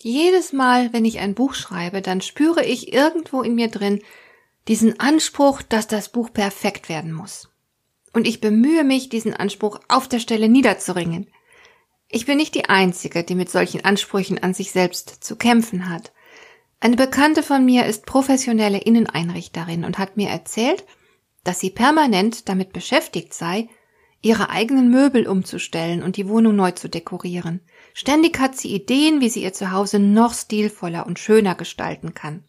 Jedes Mal, wenn ich ein Buch schreibe, dann spüre ich irgendwo in mir drin diesen Anspruch, dass das Buch perfekt werden muss. Und ich bemühe mich, diesen Anspruch auf der Stelle niederzuringen. Ich bin nicht die Einzige, die mit solchen Ansprüchen an sich selbst zu kämpfen hat. Eine Bekannte von mir ist professionelle Inneneinrichterin und hat mir erzählt, dass sie permanent damit beschäftigt sei, ihre eigenen Möbel umzustellen und die Wohnung neu zu dekorieren. Ständig hat sie Ideen, wie sie ihr Zuhause noch stilvoller und schöner gestalten kann.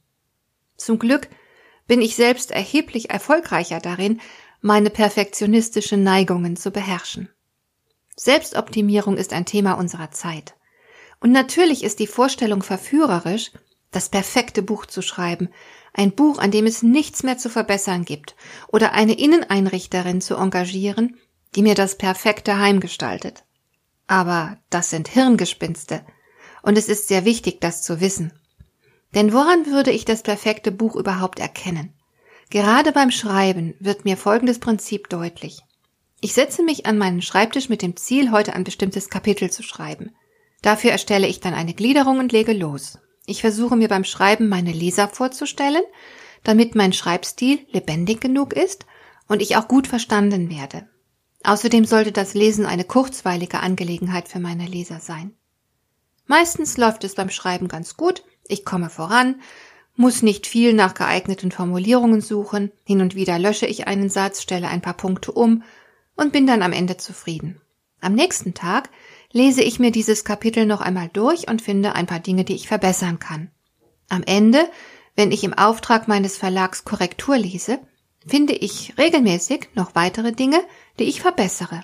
Zum Glück bin ich selbst erheblich erfolgreicher darin, meine perfektionistischen Neigungen zu beherrschen. Selbstoptimierung ist ein Thema unserer Zeit. Und natürlich ist die Vorstellung verführerisch, das perfekte Buch zu schreiben, ein Buch, an dem es nichts mehr zu verbessern gibt, oder eine Inneneinrichterin zu engagieren, die mir das perfekte Heim gestaltet. Aber das sind Hirngespinste. Und es ist sehr wichtig, das zu wissen. Denn woran würde ich das perfekte Buch überhaupt erkennen? Gerade beim Schreiben wird mir folgendes Prinzip deutlich. Ich setze mich an meinen Schreibtisch mit dem Ziel, heute ein bestimmtes Kapitel zu schreiben. Dafür erstelle ich dann eine Gliederung und lege los. Ich versuche mir beim Schreiben meine Leser vorzustellen, damit mein Schreibstil lebendig genug ist und ich auch gut verstanden werde. Außerdem sollte das Lesen eine kurzweilige Angelegenheit für meine Leser sein. Meistens läuft es beim Schreiben ganz gut, ich komme voran, muss nicht viel nach geeigneten Formulierungen suchen, hin und wieder lösche ich einen Satz, stelle ein paar Punkte um und bin dann am Ende zufrieden. Am nächsten Tag lese ich mir dieses Kapitel noch einmal durch und finde ein paar Dinge, die ich verbessern kann. Am Ende, wenn ich im Auftrag meines Verlags Korrektur lese, finde ich regelmäßig noch weitere Dinge, die ich verbessere.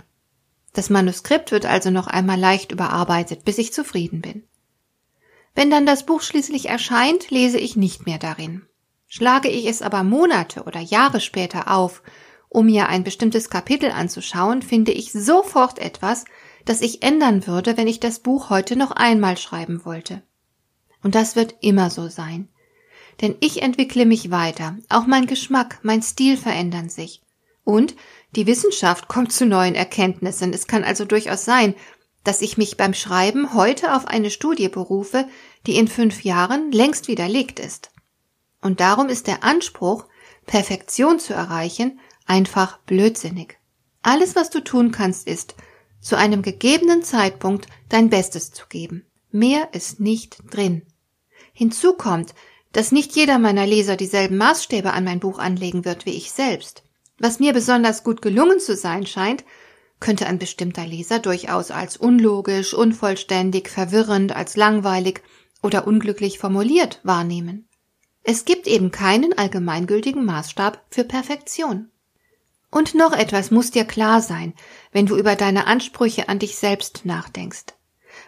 Das Manuskript wird also noch einmal leicht überarbeitet, bis ich zufrieden bin. Wenn dann das Buch schließlich erscheint, lese ich nicht mehr darin. Schlage ich es aber Monate oder Jahre später auf, um mir ein bestimmtes Kapitel anzuschauen, finde ich sofort etwas, das ich ändern würde, wenn ich das Buch heute noch einmal schreiben wollte. Und das wird immer so sein. Denn ich entwickle mich weiter, auch mein Geschmack, mein Stil verändern sich. Und die Wissenschaft kommt zu neuen Erkenntnissen. Es kann also durchaus sein, dass ich mich beim Schreiben heute auf eine Studie berufe, die in fünf Jahren längst widerlegt ist. Und darum ist der Anspruch, Perfektion zu erreichen, einfach blödsinnig. Alles, was du tun kannst, ist, zu einem gegebenen Zeitpunkt dein Bestes zu geben. Mehr ist nicht drin. Hinzu kommt, dass nicht jeder meiner Leser dieselben Maßstäbe an mein Buch anlegen wird wie ich selbst. Was mir besonders gut gelungen zu sein scheint, könnte ein bestimmter Leser durchaus als unlogisch, unvollständig, verwirrend, als langweilig oder unglücklich formuliert wahrnehmen. Es gibt eben keinen allgemeingültigen Maßstab für Perfektion. Und noch etwas muss dir klar sein, wenn du über deine Ansprüche an dich selbst nachdenkst.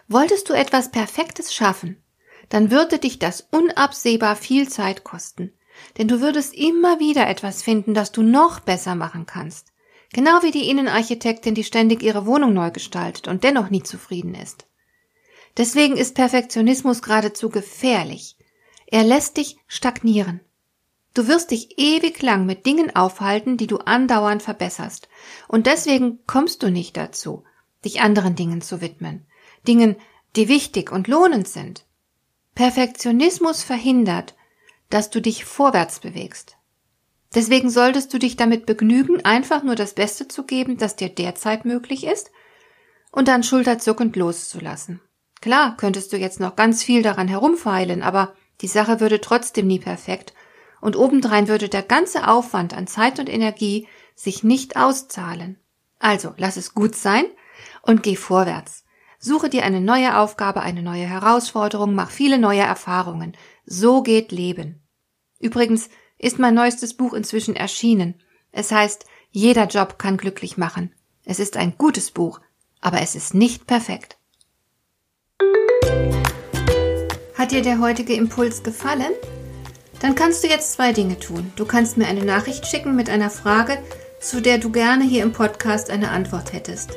Wolltest du etwas Perfektes schaffen, dann würde dich das unabsehbar viel Zeit kosten. Denn du würdest immer wieder etwas finden, das du noch besser machen kannst. Genau wie die Innenarchitektin, die ständig ihre Wohnung neu gestaltet und dennoch nie zufrieden ist. Deswegen ist Perfektionismus geradezu gefährlich. Er lässt dich stagnieren. Du wirst dich ewig lang mit Dingen aufhalten, die du andauernd verbesserst. Und deswegen kommst du nicht dazu, dich anderen Dingen zu widmen. Dingen, die wichtig und lohnend sind. Perfektionismus verhindert, dass du dich vorwärts bewegst. Deswegen solltest du dich damit begnügen, einfach nur das Beste zu geben, das dir derzeit möglich ist, und dann schulterzuckend loszulassen. Klar könntest du jetzt noch ganz viel daran herumfeilen, aber die Sache würde trotzdem nie perfekt, und obendrein würde der ganze Aufwand an Zeit und Energie sich nicht auszahlen. Also lass es gut sein und geh vorwärts. Suche dir eine neue Aufgabe, eine neue Herausforderung, mach viele neue Erfahrungen. So geht Leben. Übrigens ist mein neuestes Buch inzwischen erschienen. Es heißt, jeder Job kann glücklich machen. Es ist ein gutes Buch, aber es ist nicht perfekt. Hat dir der heutige Impuls gefallen? Dann kannst du jetzt zwei Dinge tun. Du kannst mir eine Nachricht schicken mit einer Frage, zu der du gerne hier im Podcast eine Antwort hättest.